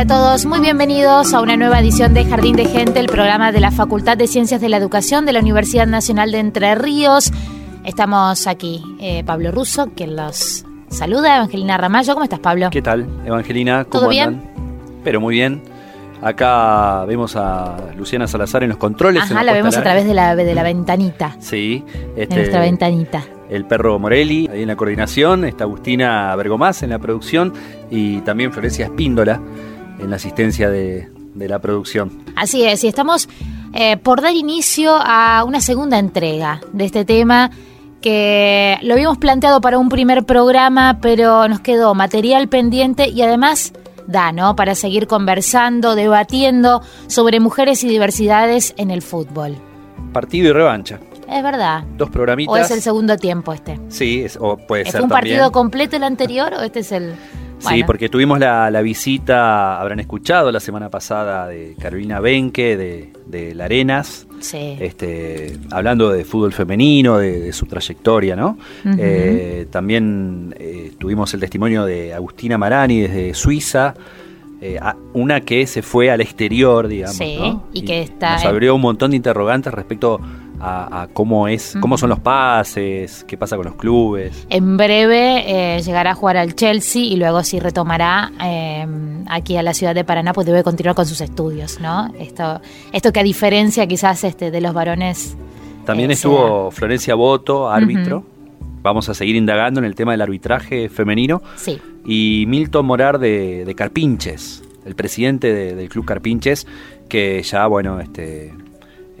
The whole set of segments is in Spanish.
Hola a todos, muy bienvenidos a una nueva edición de Jardín de Gente, el programa de la Facultad de Ciencias de la Educación de la Universidad Nacional de Entre Ríos. Estamos aquí, eh, Pablo Russo, quien los saluda, Evangelina Ramallo. ¿Cómo estás, Pablo? ¿Qué tal, Evangelina? ¿Cómo ¿Todo bien? Pero muy bien. Acá vemos a Luciana Salazar en los controles. en Ajá, la puesta vemos a través de la, de la ventanita, Sí. de este, nuestra ventanita. El perro Morelli, ahí en la coordinación. Está Agustina Bergomás en la producción. Y también Florencia Espíndola en la asistencia de, de la producción. Así es, y estamos eh, por dar inicio a una segunda entrega de este tema que lo habíamos planteado para un primer programa, pero nos quedó material pendiente y además da, ¿no? Para seguir conversando, debatiendo sobre mujeres y diversidades en el fútbol. Partido y revancha. Es verdad. Dos programitas. ¿O es el segundo tiempo este? Sí, es- o puede ¿Fue ser un también. partido completo el anterior o este es el...? Sí, Bueno, porque tuvimos la, la visita, habrán escuchado la semana pasada, de Carolina Benque, de, de La Arenas. Sí. este, hablando de fútbol femenino, de, de su trayectoria, ¿no? Eh, también eh, tuvimos el testimonio de Agustina Marani desde Suiza, eh, una que se fue al exterior, digamos, Sí, ¿no? y que está Nos abrió un montón de interrogantes respecto a, a cómo es, cómo son los pases, qué pasa con los clubes. En breve eh, llegará a jugar al Chelsea y luego sí retomará eh, aquí a la ciudad de Paraná, pues debe continuar con sus estudios, ¿no? Esto, esto que a diferencia quizás este, de los varones. También eh, estuvo Florencia Boto, árbitro. Vamos a seguir indagando en el tema del arbitraje femenino. Sí. y Milton Morar de, de Carpinches, el presidente de- del club Carpinches, que ya, bueno, este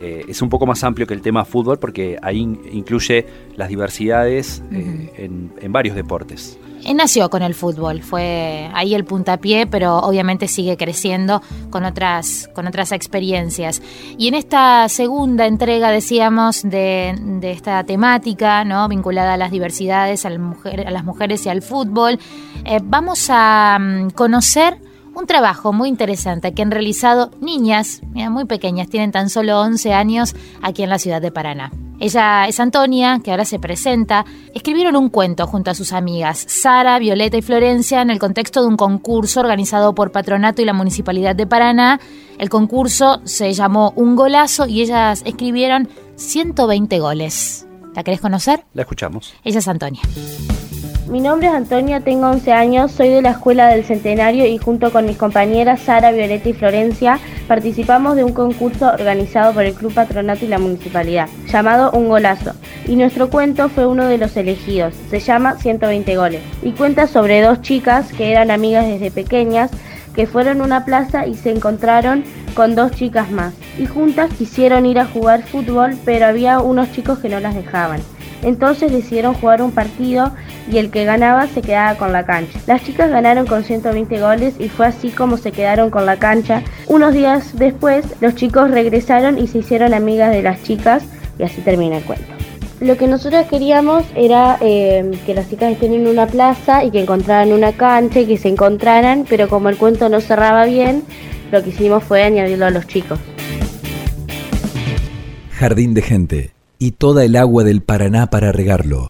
eh, es un poco más amplio que el tema fútbol porque ahí in- incluye las diversidades eh, en, en varios deportes. Él nació con el fútbol, fue ahí el puntapié, pero obviamente sigue creciendo con otras, con otras experiencias. Y en esta segunda entrega, decíamos, de, de esta temática, ¿no? vinculada a las diversidades, a, la mujer- a las mujeres y al fútbol, eh, vamos a mm, conocer un trabajo muy interesante que han realizado niñas, mira, muy pequeñas, tienen tan solo 11 años aquí en la ciudad de Paraná. Ella es Antonia, que ahora se presenta. Escribieron un cuento junto a sus amigas, Sara, Violeta y Florencia, en el contexto de un concurso organizado por Patronato y la Municipalidad de Paraná. El concurso se llamó Un Golazo y ellas escribieron 120 goles. ¿La querés conocer? La escuchamos. Ella es Antonia. Mi nombre es Antonia, tengo 11 años, soy de la Escuela del Centenario y junto con mis compañeras Sara, Violeta y Florencia participamos de un concurso organizado por el Club Patronato y la Municipalidad, llamado Un Golazo. Y nuestro cuento fue uno de los elegidos, se llama 120 goles. Y cuenta sobre dos chicas que eran amigas desde pequeñas que fueron a una plaza y se encontraron con dos chicas más. Y juntas quisieron ir a jugar fútbol, pero había unos chicos que no las dejaban. Entonces decidieron jugar un partido y el que ganaba se quedaba con la cancha. Las chicas ganaron con 120 goles y fue así como se quedaron con la cancha. Unos días después los chicos regresaron y se hicieron amigas de las chicas y así termina el cuento. Lo que nosotros queríamos era eh, que las chicas estén en una plaza y que encontraran una cancha y que se encontraran, pero como el cuento no cerraba bien, lo que hicimos fue añadirlo a los chicos. Jardín de gente y toda el agua del Paraná para regarlo.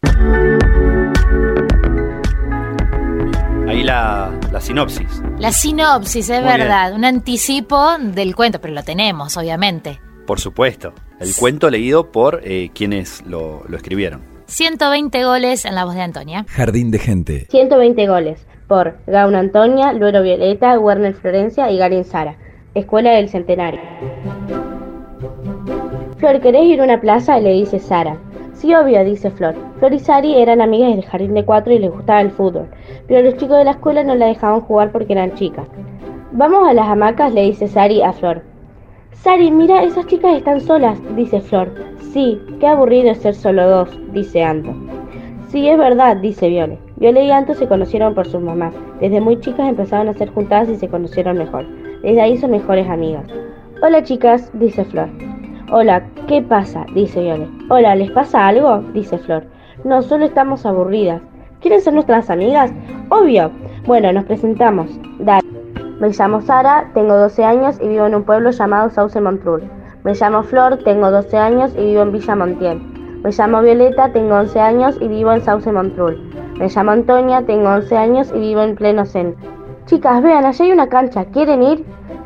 Ahí la, la sinopsis. La sinopsis, es Muy verdad, un anticipo del cuento, pero lo tenemos, obviamente. Por supuesto. El cuento leído por eh, quienes lo, lo escribieron. 120 goles en la voz de Antonia. Jardín de gente. 120 goles por Gauna Antonia, Luero Violeta, Werner Florencia y Garin Sara. Escuela del Centenario. Flor, ¿querés ir a una plaza? Le dice Sara. Sí, obvio, dice Flor. Flor y Sari eran amigas del jardín de cuatro y les gustaba el fútbol, pero los chicos de la escuela no la dejaban jugar porque eran chicas. Vamos a las hamacas, le dice Sari a Flor. Sari, mira, esas chicas están solas, dice Flor. Sí, qué aburrido ser solo dos, dice Anto. Sí, es verdad, dice Viole. Viole y Anto se conocieron por sus mamás. Desde muy chicas empezaron a ser juntadas y se conocieron mejor. Desde ahí son mejores amigas. Hola chicas, dice Flor. Hola, ¿qué pasa? dice Viole. Hola, ¿les pasa algo? dice Flor. No, solo estamos aburridas. ¿Quieren ser nuestras amigas? Obvio. Bueno, nos presentamos. Dale. Me llamo Sara, tengo 12 años y vivo en un pueblo llamado Sauce Montrul. Me llamo Flor, tengo 12 años y vivo en Villa Montiel. Me llamo Violeta, tengo 11 años y vivo en Sauce Montrul. Me llamo Antonia, tengo 11 años y vivo en pleno centro. Chicas, vean, allá hay una cancha, ¿quieren ir?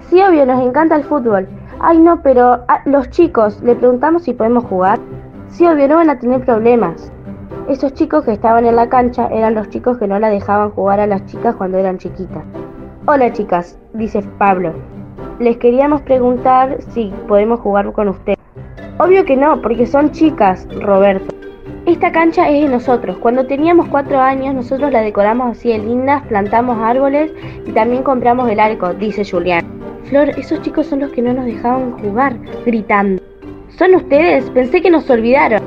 Sí, obvio, nos encanta el fútbol. Ay, no, pero ah, los chicos, le preguntamos si podemos jugar. Sí, obvio, no van a tener problemas. Esos chicos que estaban en la cancha eran los chicos que no la dejaban jugar a las chicas cuando eran chiquitas. Hola chicas, dice Pablo. Les queríamos preguntar si podemos jugar con ustedes. Obvio que no, porque son chicas, Roberto. Esta cancha es de nosotros. Cuando teníamos cuatro años, nosotros la decoramos así de lindas, plantamos árboles y también compramos el arco, dice Julián. Flor, esos chicos son los que no nos dejaban jugar, gritando. ¿Son ustedes? Pensé que nos olvidaron.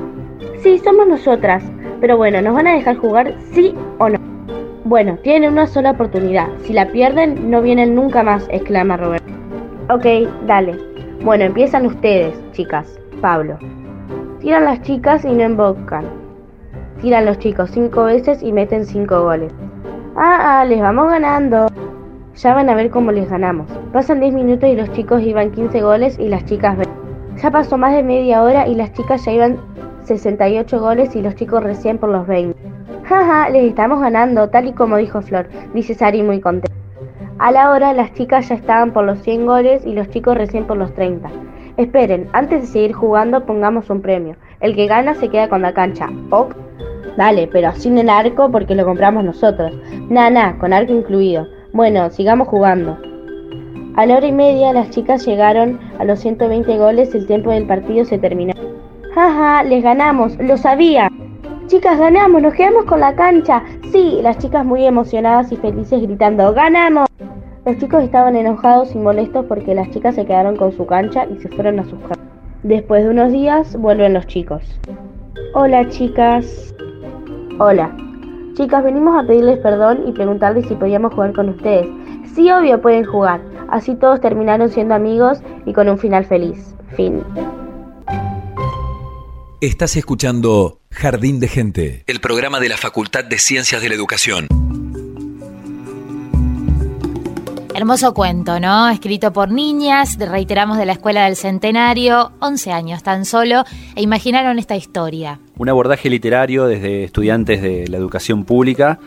Sí, somos nosotras. Pero bueno, ¿nos van a dejar jugar sí o no? Bueno, tienen una sola oportunidad. Si la pierden, no vienen nunca más, exclama Roberto. Ok, dale. Bueno, empiezan ustedes, chicas. Pablo. Tiran las chicas y no embocan. Tiran los chicos cinco veces y meten cinco goles. Ah, ah, les vamos ganando. Ya van a ver cómo les ganamos. Pasan 10 minutos y los chicos iban 15 goles y las chicas 20. Ya pasó más de media hora y las chicas ya iban 68 goles y los chicos recién por los 20. Jaja, les estamos ganando, tal y como dijo Flor, dice Sari muy contenta. A la hora las chicas ya estaban por los 100 goles y los chicos recién por los 30. Esperen, antes de seguir jugando pongamos un premio. El que gana se queda con la cancha. ¿Ok? Dale, pero sin el arco porque lo compramos nosotros. Nah, nah, con arco incluido. Bueno, sigamos jugando. A la hora y media las chicas llegaron a los 120 goles el tiempo del partido se terminó. Jaja, les ganamos, lo sabía. Chicas, ganamos, nos quedamos con la cancha. Sí, las chicas muy emocionadas y felices gritando, ¡ganamos! Los chicos estaban enojados y molestos porque las chicas se quedaron con su cancha y se fueron a sus casas. Después de unos días vuelven los chicos. Hola chicas. Hola. Chicas, venimos a pedirles perdón y preguntarles si podíamos jugar con ustedes. Sí, obvio, pueden jugar. Así todos terminaron siendo amigos y con un final feliz. Fin. Estás escuchando Jardín de Gente, el programa de la Facultad de Ciencias de la Educación. Hermoso cuento, ¿no? Escrito por niñas, reiteramos de la Escuela del Centenario, 11 años tan solo, e imaginaron esta historia. Un abordaje literario desde estudiantes de la educación pública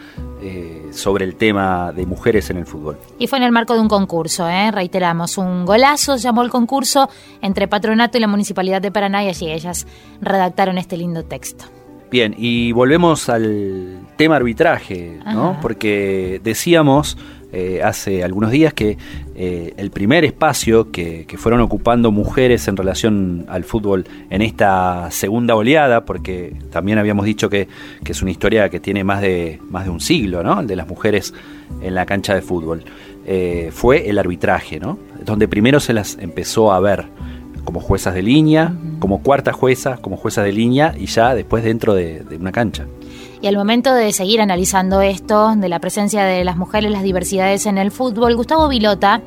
eh, sobre el tema de mujeres en el fútbol. Y fue en el marco de un concurso, ¿eh? reiteramos, un golazo llamó el concurso entre Patronato y la Municipalidad de Paraná y allí ellas redactaron este lindo texto. Bien, y volvemos al tema arbitraje, ¿no? Ajá. Porque decíamos eh, hace algunos días que eh, el primer espacio que, que fueron ocupando mujeres en relación al fútbol en esta segunda oleada, porque también habíamos dicho que, que es una historia que tiene más de, más de un siglo, ¿no? El de las mujeres en la cancha de fútbol, eh, fue el arbitraje, ¿no? Donde primero se las empezó a ver como juezas de línea, como cuarta jueza, como juezas de línea y ya después dentro de, de una cancha. Y al momento de seguir analizando esto, de la presencia de las mujeres, las diversidades en el fútbol, Gustavo Vilota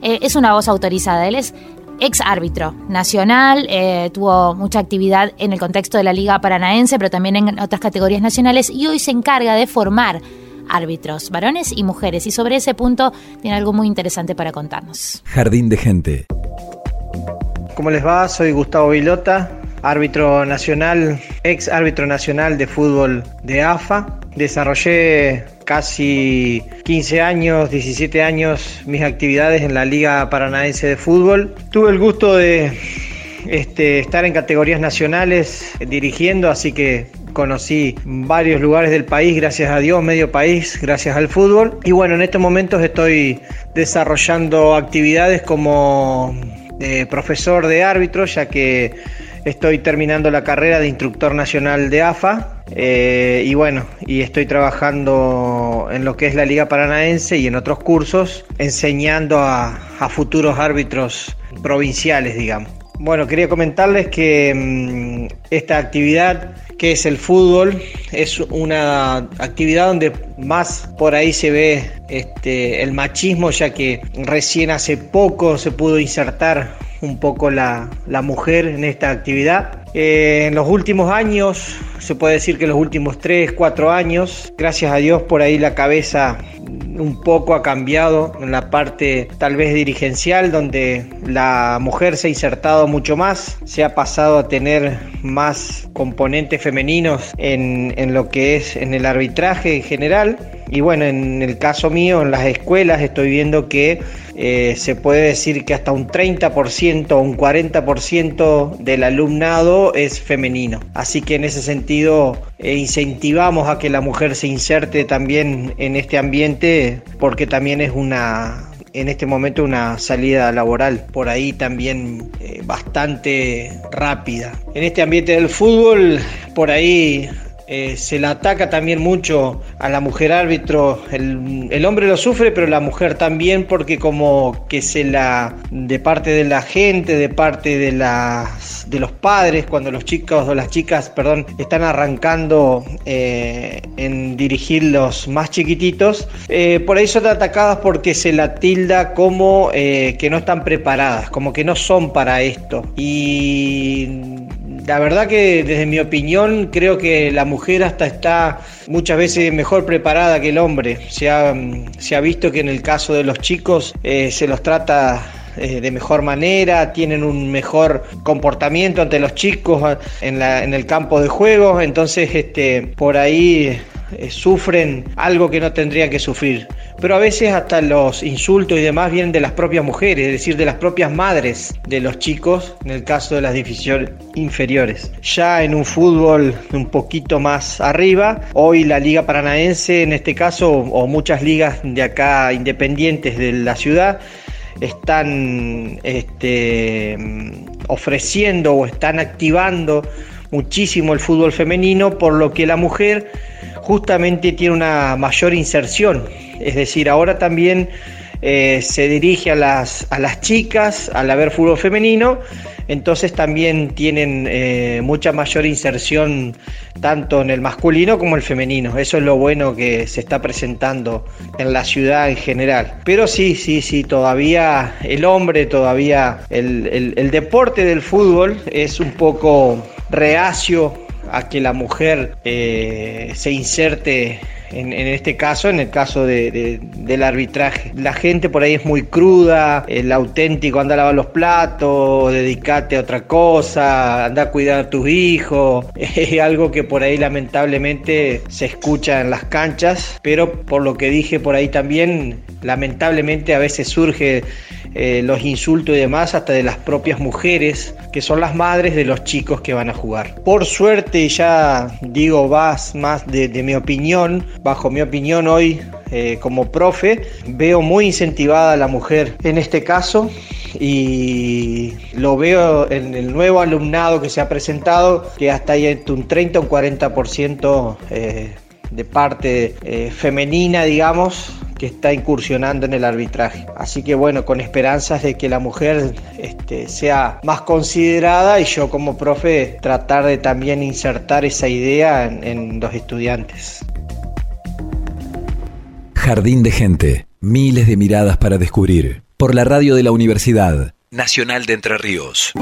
eh, es una voz autorizada. Él es ex árbitro nacional, eh, tuvo mucha actividad en el contexto de la Liga Paranaense, pero también en otras categorías nacionales y hoy se encarga de formar árbitros, varones y mujeres. Y sobre ese punto tiene algo muy interesante para contarnos. Jardín de Gente. ¿Cómo les va? Soy Gustavo Vilota, árbitro nacional, ex árbitro nacional de fútbol de AFA. Desarrollé casi 15 años, 17 años mis actividades en la Liga Paranaense de Fútbol. Tuve el gusto de este, estar en categorías nacionales dirigiendo, así que conocí varios lugares del país, gracias a Dios, medio país, gracias al fútbol. Y bueno, en estos momentos estoy desarrollando actividades como eh, profesor de árbitro, ya que estoy terminando la carrera de instructor nacional de AFA. Eh, y bueno, y estoy trabajando en lo que es la Liga Paranaense y en otros cursos, enseñando a, futuros árbitros provinciales, digamos. Bueno, quería comentarles que mm, esta actividad que es el fútbol es una actividad donde más por ahí se ve este, el machismo, ya que recién hace poco se pudo insertar un poco la, mujer en esta actividad. Eh, en los últimos años, se puede decir que los últimos 3, 4 años, gracias a Dios por ahí la cabeza un poco ha cambiado en la parte tal vez dirigencial, donde la mujer se ha insertado mucho más, se ha pasado a tener más componentes femeninos en, en lo que es en el arbitraje en general. Y bueno, en el caso mío, en las escuelas estoy viendo que eh, se puede decir que hasta un 30% o un 40% del alumnado es femenino. Así que en ese sentido eh, incentivamos a que la mujer se inserte también en este ambiente porque también es una en este momento una salida laboral por ahí también eh, bastante rápida. En este ambiente del fútbol, por ahí eh, se la ataca también mucho a la mujer árbitro. El, hombre lo sufre, pero la mujer también, porque como que se la, de parte de la gente, de parte de, las, de los padres, cuando los chicos o las chicas, perdón, están arrancando eh, en dirigir los más chiquititos, eh, por ahí son atacadas porque se la tilda como que no están preparadas, como que no son para esto. Y la verdad que desde mi opinión creo que la mujer hasta está muchas veces mejor preparada que el hombre. Se ha, se ha visto que en el caso de los chicos eh, se los trata eh, de mejor manera, tienen un mejor comportamiento ante los chicos en, la, en el campo de juego, entonces este, por ahí eh, sufren algo que no tendrían que sufrir. Pero a veces hasta los insultos y demás vienen de las propias mujeres, es decir, de las propias madres de los chicos, en el caso de las divisiones inferiores. Ya en un fútbol un poquito más arriba, hoy la Liga Paranaense, en este caso, o muchas ligas de acá independientes de la ciudad, están este, ofreciendo o están activando muchísimo el fútbol femenino, por lo que la mujer justamente tiene una mayor inserción. Es decir, ahora también eh, se dirige a las, a las chicas al haber fútbol femenino, entonces también tienen eh, mucha mayor inserción tanto en el masculino como el femenino. Eso es lo bueno que se está presentando en la ciudad en general. Pero sí, sí, sí, todavía el hombre, todavía el, el deporte del fútbol es un poco reacio a que la mujer eh, se inserte en, este caso, en el caso del arbitraje. La gente por ahí es muy cruda, el auténtico anda a lavar los platos, dedicate a otra cosa, anda a cuidar a tus hijos, es algo que por ahí lamentablemente se escucha en las canchas, pero por lo que dije por ahí también, lamentablemente a veces surge eh, los insultos y demás hasta de las propias mujeres, que son las madres de los chicos que van a jugar. Por suerte, ya digo, vas más de, mi opinión, bajo mi opinión hoy eh, como profe, veo muy incentivada a la mujer en este caso y lo veo en el nuevo alumnado que se ha presentado, que hasta hay un 30 o un 40% eh, de parte eh, femenina, digamos, que está incursionando en el arbitraje. Así que bueno, con esperanzas de que la mujer este, sea más considerada y yo como profe tratar de también insertar esa idea en los estudiantes. Jardín de gente, miles de miradas para descubrir. Por la radio de la universidad Nacional de Entre Ríos.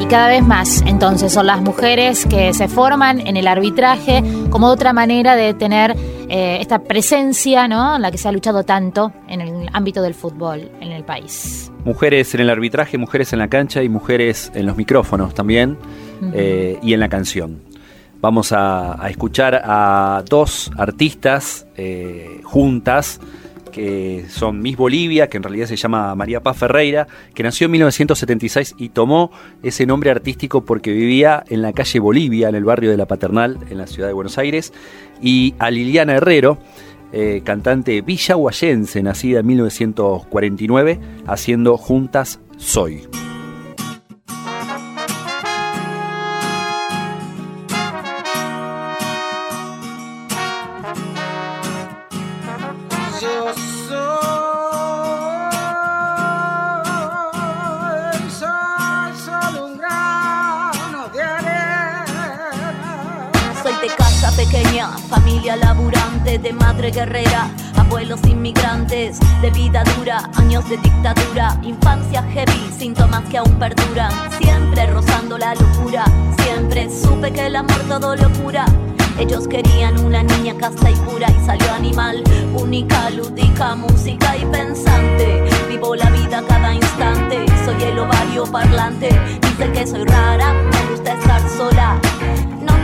Y cada vez más, entonces, son las mujeres que se forman en el arbitraje como otra manera de tener eh, esta presencia, ¿no? La que se ha luchado tanto en el ámbito del fútbol en el país. Mujeres en el arbitraje, mujeres en la cancha y mujeres en los micrófonos también eh, y en la canción. Vamos a, escuchar a dos artistas eh, juntas que son Miss Bolivia, que en realidad se llama María Paz Ferreira, que nació en 1976 y tomó ese nombre artístico porque vivía en la calle Bolivia, en el barrio de La Paternal, en la ciudad de Buenos Aires, y a Liliana Herrero, eh, cantante villahuayense, nacida en 1949, haciendo Juntas Soy. De madre guerrera, abuelos inmigrantes, de vida dura, años de dictadura, infancia heavy, síntomas que aún perduran, siempre rozando la locura, siempre supe que el amor todo locura. Ellos querían una niña casta y pura y salió animal, única, lúdica, música y pensante. Vivo la vida cada instante, soy el ovario parlante. Dicen que soy rara, me gusta estar sola.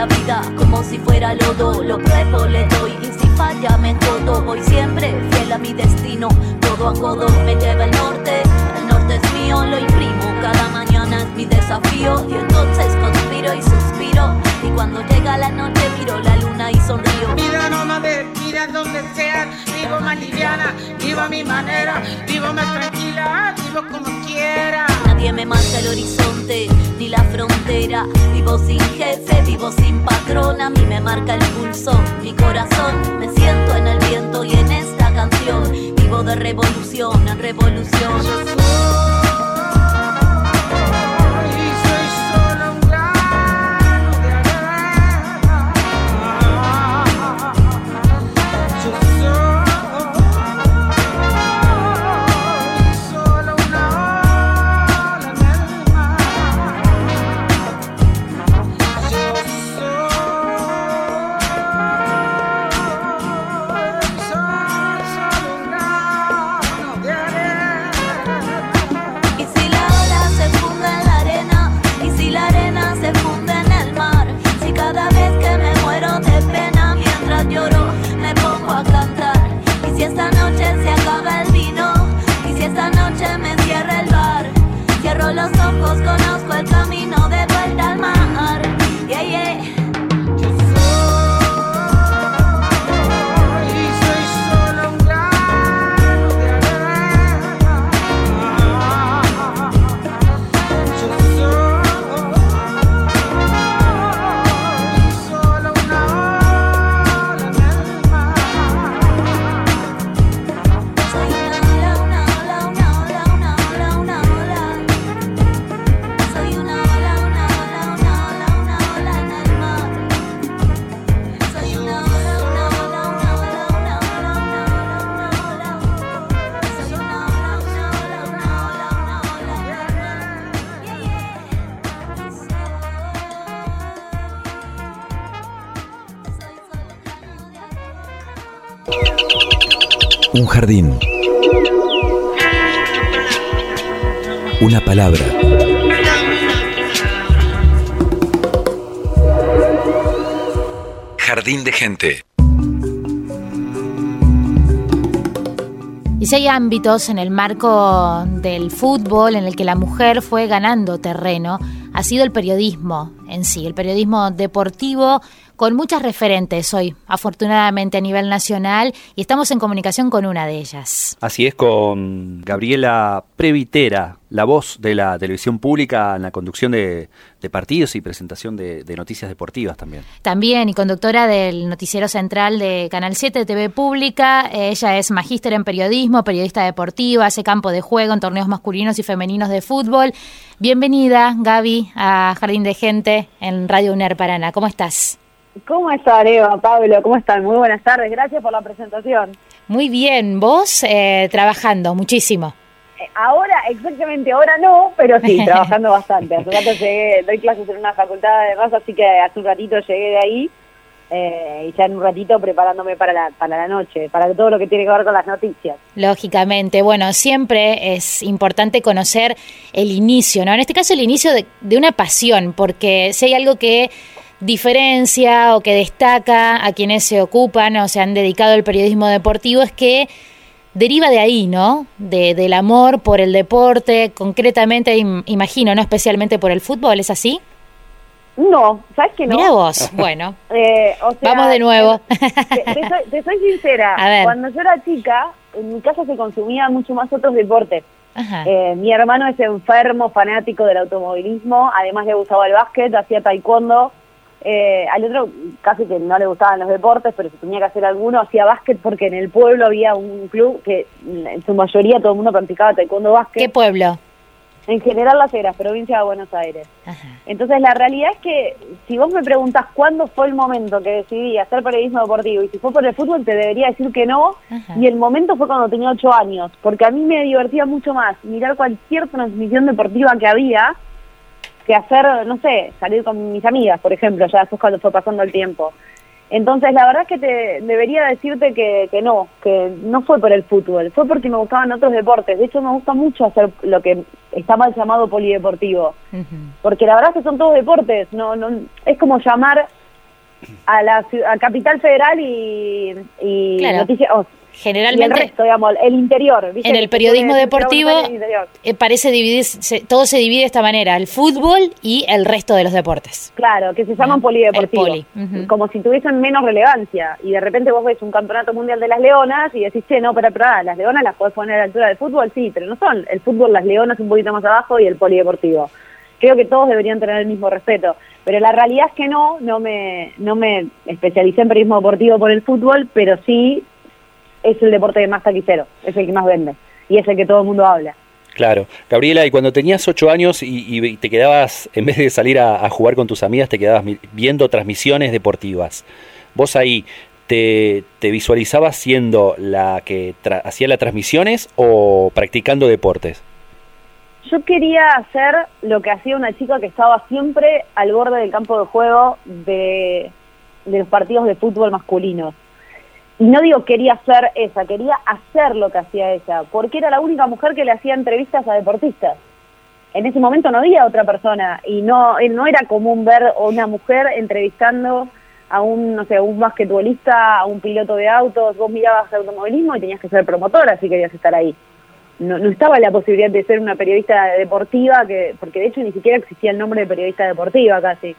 Esta vida como si fuera lodo. Lo pruebo, le doy y si falla me todo. Voy siempre fiel a mi destino, todo a codo me lleva al norte. El norte es mío, lo imprimo. Cada mañana es mi desafío y entonces conspiro y suspiro. Y cuando llega la noche miro la luna y sonrío. Vida nómade, vida donde sea, vivo más liviana, vivo a mi manera, vivo más tranquila, vivo como quiera. Nadie me marca el horizonte ni la frontera. Vivo sin jefe, vivo sin patrón. A mí me marca el pulso, mi corazón. Me siento en el viento y en esta canción. Vivo de revolución en revolución. Jardín. Una palabra. Jardín de gente. Y si hay ámbitos en el marco del fútbol en el que la mujer fue ganando terreno, ha sido el periodismo en sí, el periodismo deportivo con muchas referentes hoy, afortunadamente a nivel nacional, y estamos en comunicación con una de ellas. Así es, con Gabriela Previtera, la voz de la televisión pública en la conducción de, partidos y presentación de, noticias deportivas también. También, y conductora del noticiero central de Canal 7 TV Pública. Ella es magíster en periodismo, periodista deportiva, hace campo de juego en torneos masculinos y femeninos de fútbol. Bienvenida, Gaby, a Jardín de Gente en Radio UNER Paraná. ¿Cómo estás? ¿Cómo estás, Eva, Pablo? ¿Cómo están? Muy buenas tardes, gracias por la presentación. Muy bien, vos eh, trabajando muchísimo. Eh, ahora, exactamente ahora no, pero sí, trabajando bastante. Hace rato llegué, doy clases en una facultad de raza, así que hace un ratito llegué de ahí eh, y ya en un ratito preparándome para la, para la noche, para todo lo que tiene que ver con las noticias. Lógicamente, bueno, siempre es importante conocer el inicio, ¿no? En este caso el inicio de, de una pasión, porque si hay algo que diferencia o que destaca a quienes se ocupan o se han dedicado al periodismo deportivo es que deriva de ahí, ¿no? De, del amor por el deporte, concretamente, imagino, ¿no? Especialmente por el fútbol, ¿es así? No, ¿sabes que no? Mira vos, bueno. Eh, Vamos de nuevo. Te, soy, sincera, cuando yo era chica, en mi casa se consumía mucho más otros deportes. Eh, mi hermano es enfermo, fanático del automovilismo, además le gustaba el básquet, hacía taekwondo, eh, al otro casi que no le gustaban los deportes, pero si tenía que hacer alguno, hacía básquet porque en el pueblo había un club que en su mayoría todo el mundo practicaba taekwondo básquet. ¿Qué pueblo? En general Las Heras, provincia de Buenos Aires. Entonces la realidad es que si vos me preguntas cuándo fue el momento que decidí hacer periodismo deportivo y si fue por el fútbol te debería decir que no y el momento fue cuando tenía ocho años porque a mí me divertía mucho más mirar cualquier transmisión deportiva que había que hacer, no sé, salir con mis amigas, por ejemplo, ya después cuando fue pasando el tiempo. Entonces, la verdad es que te debería decirte que, que no, que no fue por el fútbol, fue porque me gustaban otros deportes. De hecho, me gusta mucho hacer lo que está mal llamado polideportivo, porque la verdad es que son todos deportes. No, no, es como llamar a la a Capital Federal y, y noticias, generalmente el resto, digamos, el interior. En el periodismo deportivo eh, parece dividir, todo se divide de esta manera, el fútbol y el resto de los deportes. Claro, que se llaman polideportivos, como si tuviesen menos relevancia. Y de repente vos ves un campeonato mundial de las leonas y decís, che, no, pero, pero las leonas las podés poner a la altura del fútbol, sí, pero no son. El fútbol, las leonas un poquito más abajo y el polideportivo. Creo que todos deberían tener el mismo respeto. Pero la realidad es que no, no me, no me especialicé en periodismo deportivo por el fútbol, pero sí es el deporte más taquicero, es el que más vende y es el que todo el mundo habla. Claro. Gabriela, y cuando tenías ocho años y, te quedabas, en vez de salir a, jugar con tus amigas, te quedabas viendo transmisiones deportivas. ¿Vos ahí te, visualizabas siendo la que hacía las transmisiones o practicando deportes? Yo quería hacer lo que hacía una chica que estaba siempre al borde del campo de juego de, de los partidos de fútbol masculinos y no digo quería ser esa, quería hacer lo que hacía ella, porque era la única mujer que le hacía entrevistas a deportistas. En ese momento no había otra persona y no, no era común ver una mujer entrevistando a un, no sé, a un basquetbolista, a un piloto de autos, vos mirabas automovilismo y tenías que ser promotora si querías estar ahí. No, no estaba la posibilidad de ser una periodista deportiva, que porque de hecho ni siquiera existía el nombre de periodista deportiva casi.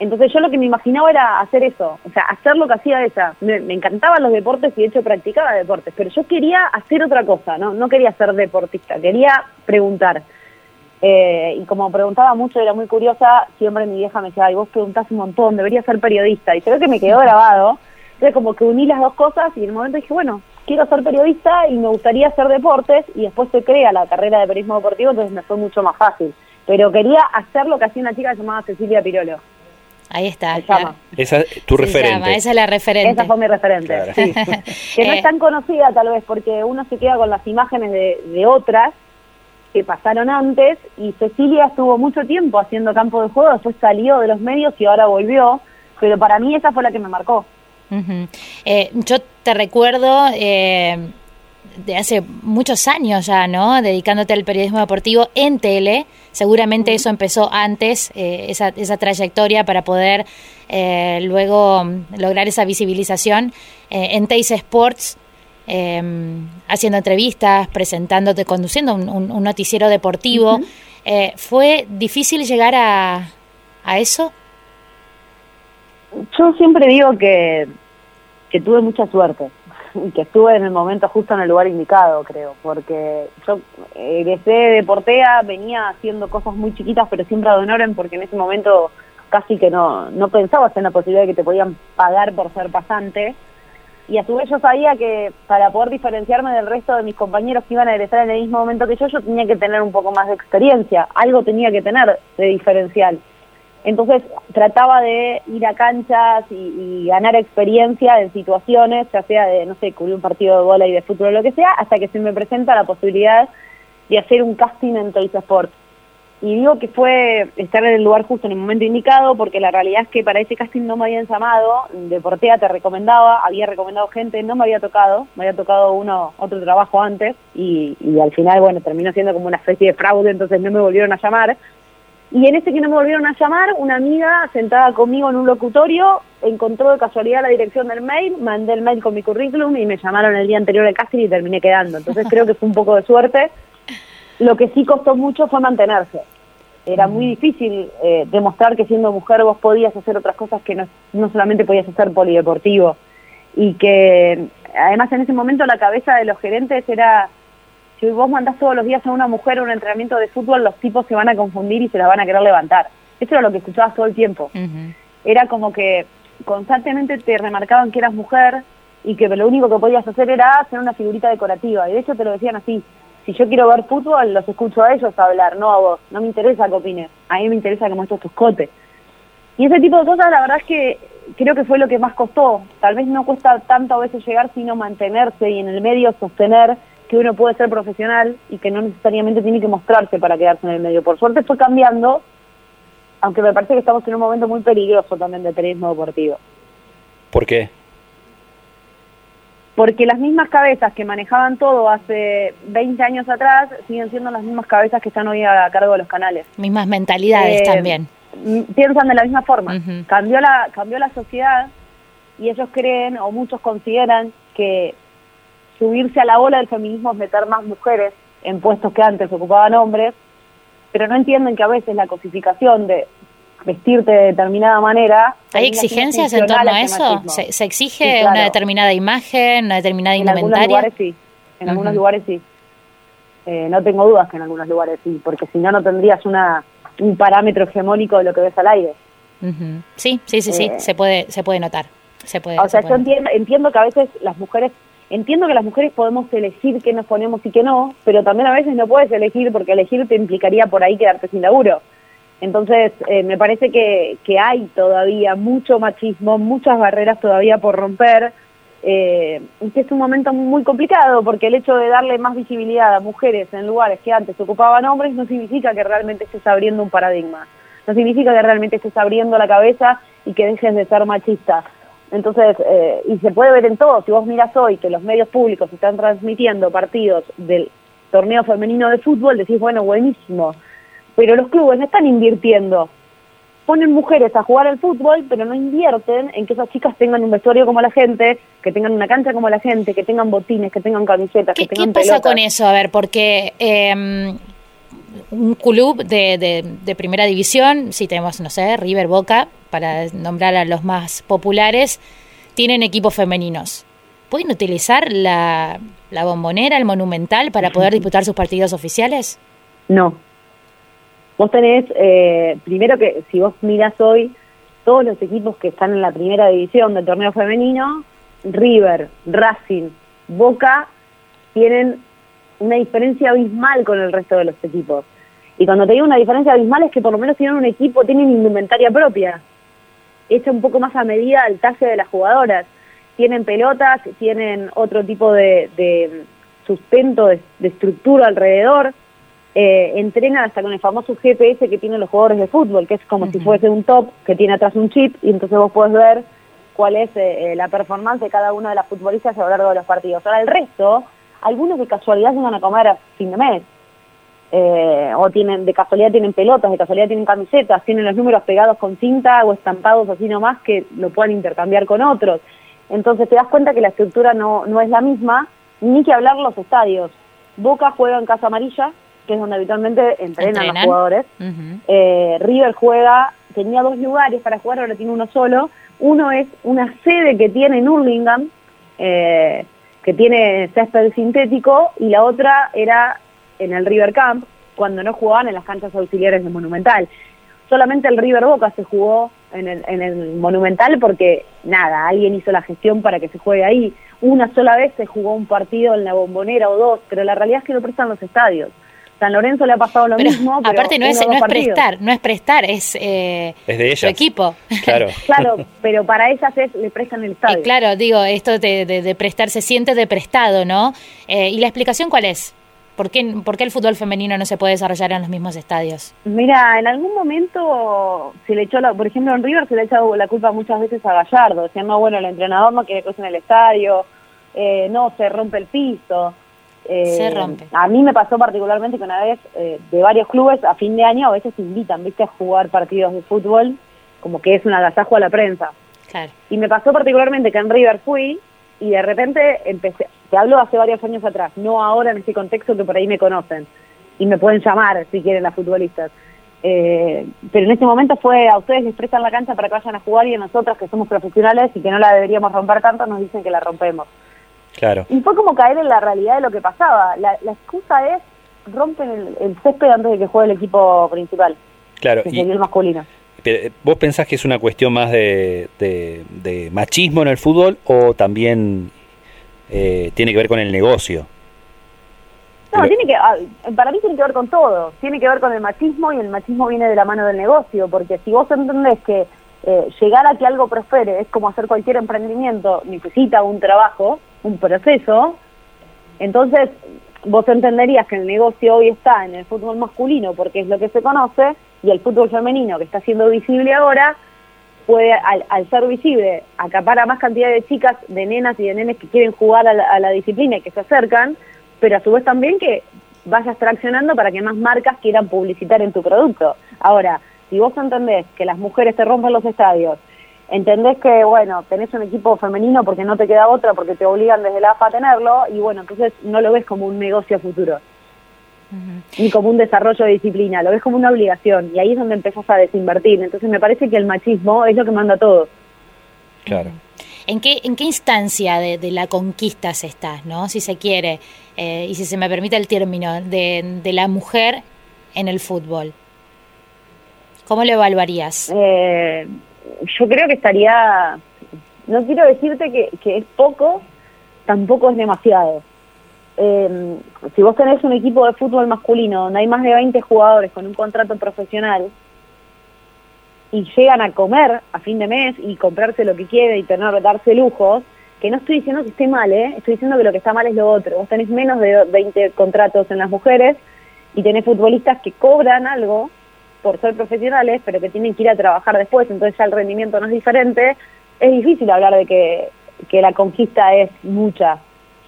Entonces yo lo que me imaginaba era hacer eso, o sea, hacer lo que hacía ella. Me, encantaban los deportes y de hecho practicaba deportes, pero yo quería hacer otra cosa, ¿no? No quería ser deportista, quería preguntar. Eh, y como preguntaba mucho, era muy curiosa, siempre mi vieja me decía, ay, vos preguntás un montón, debería ser periodista. Y ve que me quedó grabado. Entonces como que uní las dos cosas y en un momento dije, bueno, quiero ser periodista y me gustaría hacer deportes y después se crea la carrera de periodismo deportivo, entonces me fue mucho más fácil. Pero quería hacer lo que hacía una chica llamada Cecilia Pirolo. Ahí está. Esa tu referente. esa es la referente. Esa fue mi referente, sí. que no es eh. tan conocida tal vez porque uno se queda con las imágenes de, de otras que pasaron antes y Cecilia estuvo mucho tiempo haciendo campo de juego, después salió de los medios y ahora volvió, pero para mí esa fue la que me marcó. eh, yo te recuerdo eh, de hace muchos años ya, ¿no? Dedicándote al periodismo deportivo en tele. Seguramente eso empezó antes, eh, esa, esa, trayectoria para poder eh, luego lograr esa visibilización eh, en Teis Sports. Em, haciendo entrevistas, presentándote, conduciendo un, noticiero deportivo. ¿Fue difícil llegar a, a eso? Yo siempre digo que, que tuve mucha suerte y que estuve en el momento justo en el lugar indicado, creo, porque yo egresé de Portea, venía haciendo cosas muy chiquitas, pero siempre adonoren porque en ese momento casi que no, no pensabas en la posibilidad de que te podían pagar por ser pasante. Y a su vez yo sabía que para poder diferenciarme del resto de mis compañeros que iban a egresar en el mismo momento que yo, yo tenía que tener un poco más de experiencia, algo tenía que tener de diferencial. Entonces trataba de ir a canchas y, ganar experiencia en situaciones, ya sea de, no sé, cubrir un partido de bola y de fútbol o lo que sea, hasta que se me presenta la posibilidad de hacer un casting en Toys Sport. Y digo que fue estar en el lugar justo en el momento indicado, porque la realidad es que para ese casting no me habían llamado, de Portea te recomendaba, había recomendado gente, no me había tocado, me había tocado uno otro trabajo antes, y al final, bueno, terminó siendo como una especie de fraude, entonces no me volvieron a llamar, y en ese que no me volvieron a llamar, una amiga sentada conmigo en un locutorio encontró de casualidad la dirección del mail, mandé el mail con mi currículum y me llamaron el día anterior al casting y terminé quedando. Entonces creo que fue un poco de suerte. Lo que sí costó mucho fue mantenerse. Era muy difícil eh, demostrar que siendo mujer vos podías hacer otras cosas que no, no solamente podías hacer polideportivo. Y que además en ese momento la cabeza de los gerentes era si vos mandás todos los días a una mujer a un entrenamiento de fútbol, los tipos se van a confundir y se la van a querer levantar. Eso era lo que escuchabas todo el tiempo. Era como que constantemente te remarcaban que eras mujer y que lo único que podías hacer era hacer una figurita decorativa. Y de hecho te lo decían así, si yo quiero ver fútbol, los escucho a ellos hablar, no a vos. No me interesa que opines, a mí me interesa que muestres tus cotes. Y ese tipo de cosas, la verdad es que creo que fue lo que más costó. Tal vez no cuesta tanto a veces llegar, sino mantenerse y en el medio sostener que uno puede ser profesional y que no necesariamente tiene que mostrarse para quedarse en el medio. Por suerte fue cambiando, aunque me parece que estamos en un momento muy peligroso también de periodismo deportivo. ¿Por qué? Porque las mismas cabezas que manejaban todo hace 20 años atrás siguen siendo las mismas cabezas que están hoy a cargo de los canales. Mismas mentalidades Eh, también. Piensan de la misma forma. Cambió la cambió la sociedad y ellos creen o muchos consideran que subirse a la ola del feminismo es meter más mujeres en puestos que antes ocupaban hombres, pero no entienden que a veces la cosificación de vestirte de determinada manera... ¿Hay exigencias en torno a eso? ¿Se, se exige Sí, claro. una determinada imagen, una determinada En algunos indumentaria? lugares sí, en algunos Ujú. lugares sí. Eh, no tengo dudas que en algunos lugares sí, porque si no, no tendrías una un parámetro hegemónico de lo que ves al aire. Ujú. Sí, sí, sí, sí, Eh, se puede, se puede notar. Se puede, O sea, se yo entiendo que a veces las mujeres, entiendo que las mujeres podemos elegir qué nos ponemos y qué no, pero también a veces no puedes elegir porque elegir te implicaría por ahí quedarte sin laburo. Entonces, eh, me parece que, hay todavía mucho machismo, muchas barreras todavía por romper, eh, y que es un momento muy complicado porque el hecho de darle más visibilidad a mujeres en lugares que antes ocupaban hombres no significa que realmente estés abriendo un paradigma, no significa que realmente estés abriendo la cabeza y que dejes de ser machista. Entonces, eh, y se puede ver en todo, si vos miras hoy que los medios públicos están transmitiendo partidos del torneo femenino de fútbol, decís, bueno, buenísimo, pero los clubes no están invirtiendo. Ponen mujeres a jugar al fútbol, pero no invierten en que esas chicas tengan un vestuario como la gente, que tengan una cancha como la gente, que tengan botines, que tengan camisetas, que ¿Qué tengan pasa pelotas. con eso? A ver, porque eh, un club de, de- de primera división, si tenemos, no sé, River Boca, para nombrar a los más populares, tienen equipos femeninos. ¿Pueden utilizar la, la bombonera, el monumental, para poder disputar sus partidos oficiales? No. Vos tenés, eh, primero que si vos miras hoy, todos los equipos que están en la primera división del torneo femenino, River, Racing, Boca, tienen una diferencia abismal con el resto de los equipos. Y cuando te digo una diferencia abismal es que por lo menos tienen un equipo, tienen indumentaria propia, hecha un poco más a medida del talle de las jugadoras. Tienen pelotas, tienen otro tipo de, de sustento, de, de estructura alrededor, eh, entrenan hasta con el famoso GPS que tienen los jugadores de fútbol, que es como si fuese un top que tiene atrás un chip y entonces vos podés ver cuál es eh, eh, la performance de cada una de las futbolistas a lo largo de los partidos. Ahora el resto, algunos de casualidad se van a comer a fin de mes. Eh, o tienen de casualidad tienen pelotas, de casualidad tienen camisetas, tienen los números pegados con cinta o estampados así nomás que lo puedan intercambiar con otros. Entonces te das cuenta que la estructura no, no es la misma, ni que hablar los estadios. Boca juega en Casa Amarilla, que es donde habitualmente entrenan, ¿Entrenan? los jugadores. Eh, River juega, tenía dos lugares para jugar, ahora tiene uno solo. Uno es una sede que tiene en Hurlingham, eh, que tiene césped sintético, y la otra era en el River Camp, cuando no jugaban en las canchas auxiliares de Monumental. Solamente el River Boca se jugó en el, en el Monumental porque, nada, alguien hizo la gestión para que se juegue ahí. Una sola vez se jugó un partido en la bombonera o dos, pero la realidad es que lo prestan los estadios. San Lorenzo le ha pasado lo Pero, mismo. pero aparte no es, no es prestar, no es prestar, es, eh, Es de su equipo. Claro. Claro, pero para ellas es, le prestan el estadio. Eh, claro, digo, esto de, de- de prestar se siente de prestado, ¿no? Eh, ¿Y la explicación cuál es? ¿Por qué, ¿Por qué el fútbol femenino no se puede desarrollar en los mismos estadios? Mira, en algún momento se le echó, la, por ejemplo, en River se le ha echado la culpa muchas veces a Gallardo. Decían, no, bueno, el entrenador no quiere cosas en el estadio, eh, no, se rompe el piso. Eh, Se rompe. A mí me pasó particularmente que una vez eh, de varios clubes a fin de año a veces invitan, viste, a jugar partidos de fútbol, como que es un agasajo a la prensa. Claro. Y me pasó particularmente que en River fui y de repente empecé, te hablo hace varios años atrás, no ahora en este contexto que por ahí me conocen y me pueden llamar si quieren las futbolistas. Eh, pero en este momento fue a ustedes les prestan la cancha para que vayan a jugar y a nosotras que somos profesionales y que no la deberíamos romper tanto nos dicen que la rompemos. Claro. Y fue como caer en la realidad de lo que pasaba. La, la excusa es rompen el, el césped antes de que juegue el equipo principal, Claro. que Y, el masculino. pero, eh, ¿Vos pensás que es una cuestión más de, de- de machismo en el fútbol o también eh, tiene que ver con el negocio? No, tiene que, ah, para mí tiene que ver con todo. Tiene que ver con el machismo y el machismo viene de la mano del negocio, porque si vos entendés que eh, llegar a que algo prospere es como hacer cualquier emprendimiento, necesita un trabajo, un proceso, entonces vos entenderías que el negocio hoy está en el fútbol masculino porque es lo que se conoce y el fútbol femenino que está siendo visible ahora puede, al, al ser visible, acapara más cantidad de chicas, de nenas y de nenes que quieren jugar a la, a la disciplina y que se acercan, pero a su vez también que vayas traccionando para que más marcas quieran publicitar en tu producto. Ahora, si vos entendés que las mujeres te rompen los estadios, entendés que, bueno, tenés un equipo femenino porque no te queda otra, porque te obligan desde la AFA a tenerlo, y bueno, entonces no lo ves como un negocio a futuro, ni como un desarrollo de disciplina, lo ves como una obligación, y ahí es donde empezás a desinvertir. Entonces me parece que el machismo es lo que manda todo. Claro. ¿En qué, en qué instancia de, de la conquista se está, no? Si se quiere, eh, y si se me permite el término, de, de la mujer en el fútbol. ¿Cómo lo evaluarías? Eh, yo creo que estaría, no quiero decirte que, es poco, tampoco es demasiado. Eh, si vos tenés un equipo de fútbol masculino donde hay más de 20 jugadores con un contrato profesional y llegan a comer a fin de mes y comprarse lo que quieren y tener, darse lujos, que no estoy diciendo que esté mal, ¿eh? estoy diciendo que lo que está mal es lo otro. Vos tenés menos de 20 contratos en las mujeres y tenés futbolistas que cobran algo por ser profesionales, pero que tienen que ir a trabajar después, entonces ya el rendimiento no es diferente, es difícil hablar de que, que la conquista es mucha.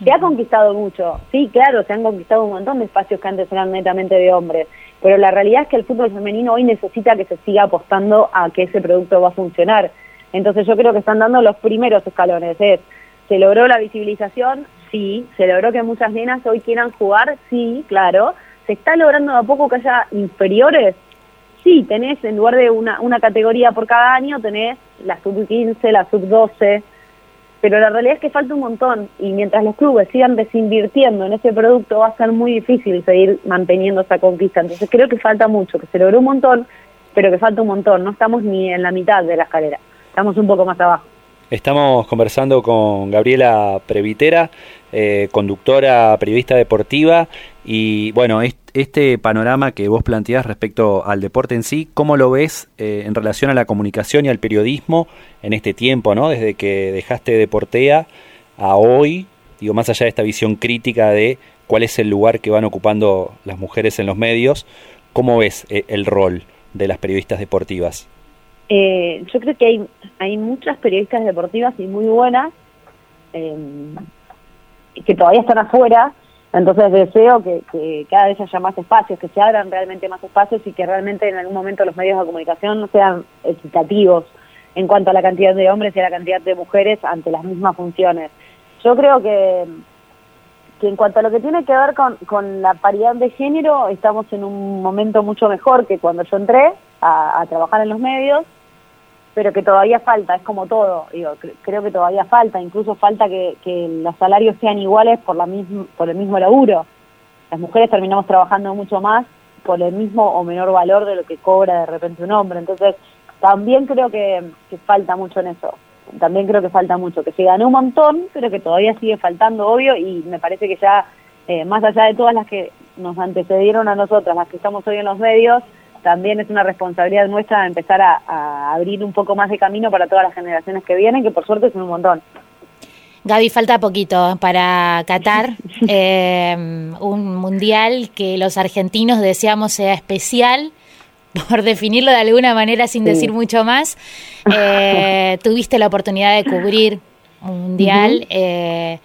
Se ha conquistado mucho, sí, claro, se han conquistado un montón de espacios que antes eran netamente de hombres, pero la realidad es que el fútbol femenino hoy necesita que se siga apostando a que ese producto va a funcionar. Entonces yo creo que están dando los primeros escalones, es, ¿se logró la visibilización? Sí, ¿se logró que muchas nenas hoy quieran jugar? Sí, claro. ¿Se está logrando de a poco que haya inferiores? Sí, tenés en lugar de una, una categoría por cada año, tenés la sub-15, la sub-12, pero la realidad es que falta un montón y mientras los clubes sigan desinvirtiendo en ese producto va a ser muy difícil seguir manteniendo esa conquista. Entonces creo que falta mucho, que se logró un montón, pero que falta un montón. No estamos ni en la mitad de la escalera, estamos un poco más abajo. Estamos conversando con Gabriela Previtera, eh, conductora, periodista deportiva, y bueno, est- este panorama que vos planteás respecto al deporte en sí, ¿cómo lo ves eh, en relación a la comunicación y al periodismo en este tiempo, ¿no? Desde que dejaste Deportea a hoy, digo, más allá de esta visión crítica de cuál es el lugar que van ocupando las mujeres en los medios, ¿cómo ves eh, el rol de las periodistas deportivas? Yo creo que hay, hay muchas periodistas deportivas y muy buenas eh, que todavía están afuera, entonces deseo que, cada vez haya más espacios, que se abran realmente más espacios y que realmente en algún momento los medios de comunicación sean equitativos en cuanto a la cantidad de hombres y a la cantidad de mujeres ante las mismas funciones. Yo creo que, que en cuanto a lo que tiene que ver con, la paridad de género, estamos en un momento mucho mejor que cuando yo entré a trabajar en los medios, pero que todavía falta, es como todo, digo, cre- creo que todavía falta, incluso falta que, los salarios sean iguales por, la misma, por el mismo laburo. Las mujeres terminamos trabajando mucho más por el mismo o menor valor de lo que cobra de repente un hombre, entonces también creo que, que falta mucho en eso también creo que falta mucho, que se ganó un montón, pero que todavía sigue faltando, obvio, y me parece que ya, eh, más allá de todas las que nos antecedieron a nosotras, las que estamos hoy en los medios, también es una responsabilidad nuestra empezar a, a abrir un poco más de camino para todas las generaciones que vienen, que por suerte son un montón. Gaby, falta poquito para Qatar, eh, un mundial que los argentinos deseamos sea especial, por definirlo de alguna manera sin Sí. decir mucho más. Eh, tuviste la oportunidad de cubrir un mundial. Eh,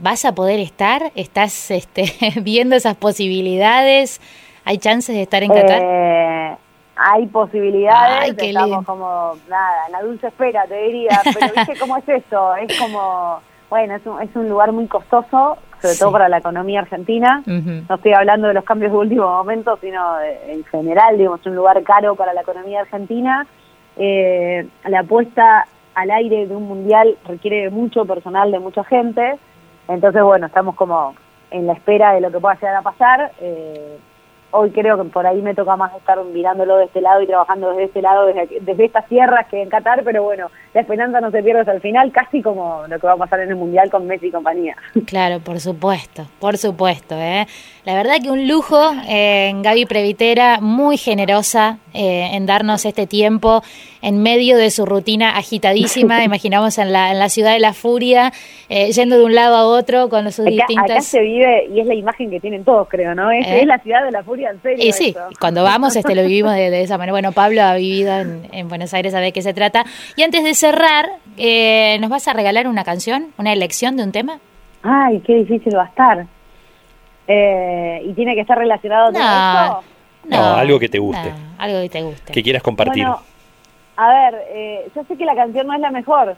¿Vas a poder estar? ¿Estás este, viendo esas posibilidades? ¿Hay chances de estar en Qatar? Eh, hay posibilidades, Ay, qué estamos lindo. como, nada, en la dulce espera, te diría, pero viste cómo es esto, es como, bueno, es un, es un lugar muy costoso, sobre Sí. todo para la economía argentina, no estoy hablando de los cambios de último momento, sino de- en general, digamos, es un lugar caro para la economía argentina. Eh, la apuesta al aire de un mundial requiere de mucho personal, de mucha gente. Entonces, bueno, estamos como en la espera de lo que pueda llegar a pasar. Eh, hoy creo que por ahí me toca más estar mirándolo de este lado y trabajando desde este lado, desde, desde estas tierras que en Qatar, pero bueno, la esperanza no se pierde hasta el final, casi como lo que va a pasar en el mundial con Messi y compañía. Claro, por supuesto, por supuesto. ¿eh? La verdad que un lujo, eh, Gaby Previtera, muy generosa eh, en darnos este tiempo en medio de su rutina agitadísima, imaginamos en la, en la ciudad de la furia, eh, yendo de un lado a otro con sus Acá, acá distintas... se vive y es la imagen que tienen todos, creo, ¿no? Es, ¿Eh? es la ciudad de la furia, en serio. Y sí, eso. cuando vamos este lo vivimos de, de esa manera. Bueno, Pablo ha vivido en, en Buenos Aires, sabe de qué se trata. Y antes de cerrar, eh, ¿nos vas a regalar una canción, una elección de un tema? Ay, qué difícil va a estar. Eh, ¿Y tiene que estar relacionado todo No, esto? No, algo que te guste. No, algo que te guste. Que quieras compartir. Bueno, a ver, eh, yo sé que la canción no es la mejor,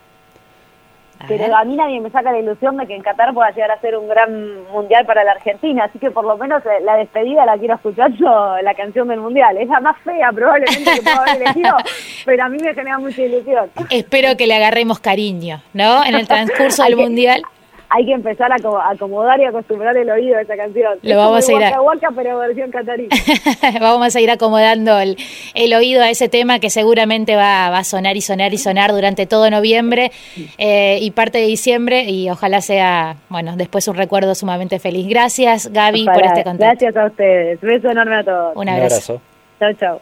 A pero ver. a mí nadie me saca la ilusión de que en Qatar pueda llegar a ser un gran mundial para la Argentina, así que por lo menos eh, la despedida la quiero escuchar yo, la canción del mundial. Es la más fea probablemente que puedo haber elegido, pero a mí me genera mucha ilusión. Espero que le agarremos cariño, ¿no? En el transcurso del mundial. Hay que empezar a aco- a acomodar y acostumbrar el oído a esa canción. Lo Es vamos como a ir a- Waka Waka, pero versión catarí. Vamos a ir acomodando el, el oído a ese tema que seguramente va, va a sonar y sonar y sonar durante todo noviembre eh, y parte de diciembre y ojalá sea, bueno, después un recuerdo sumamente feliz. Gracias, Gaby, por este contacto. Gracias a ustedes. Beso enorme a todos. Un abrazo. Chao, chao.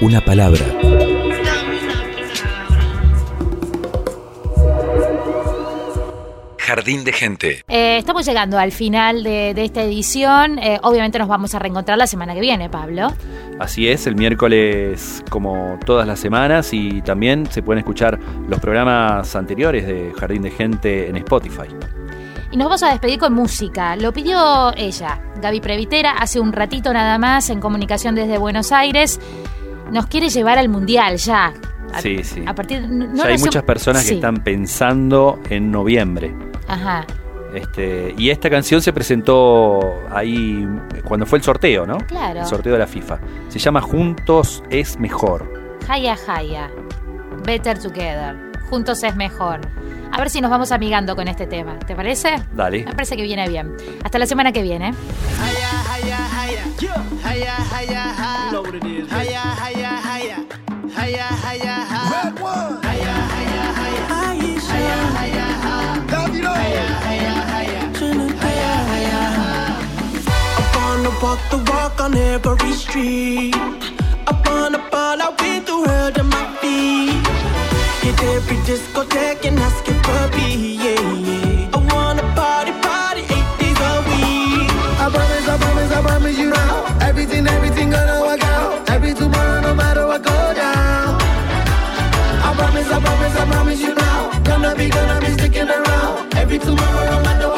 Una palabra. Jardín de gente. Eh, estamos llegando al final de, de esta edición. Eh, obviamente nos vamos a reencontrar la semana que viene, Pablo. Así es, el miércoles como todas las semanas y también se pueden escuchar los programas anteriores de Jardín de Gente en Spotify. Y nos vamos a despedir con música. Lo pidió ella, Gaby Previtera, hace un ratito nada más en comunicación desde Buenos Aires. Nos quiere llevar al Mundial ya. A, Sí, sí. A partir, no ya hay muchas personas que están pensando en noviembre. Ajá, Este, y esta canción se presentó ahí cuando fue el sorteo, ¿no? Claro. El sorteo de la FIFA. Se llama Juntos es mejor. Haya Haya. Better Together. Juntos es mejor. A ver si nos vamos amigando con este tema. ¿Te parece? Dale. Me parece que viene bien. Hasta la semana que viene. Walk the walk on every street. I wanna ball out with the world at my feet. Hit every discotheque and ask it for me, yeah, yeah. I wanna party, party eight days a week. I promise, I promise, I promise you now. Everything, everything gonna work out. Every tomorrow, no matter what go down. I promise, I promise, I promise you now. Gonna be, gonna be sticking around. Every tomorrow, no matter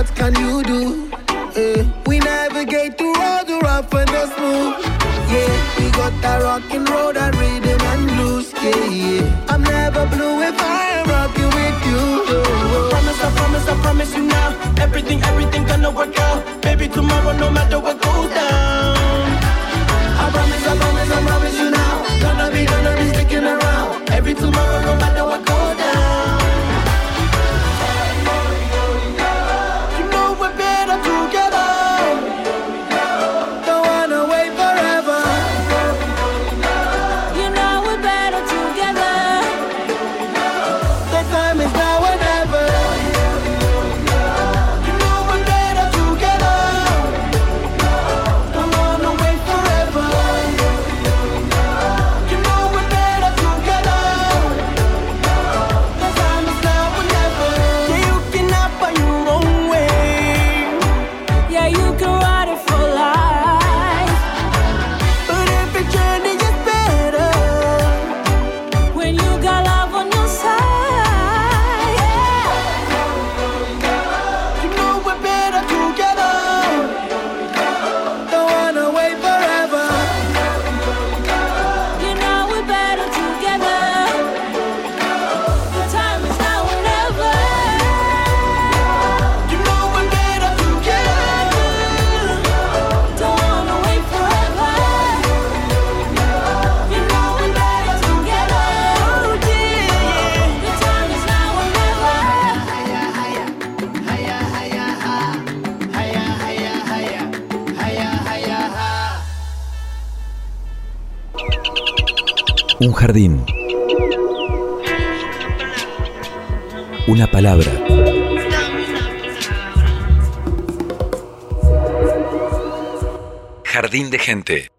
what can you do? Un jardín. Una palabra. Jardín de gente.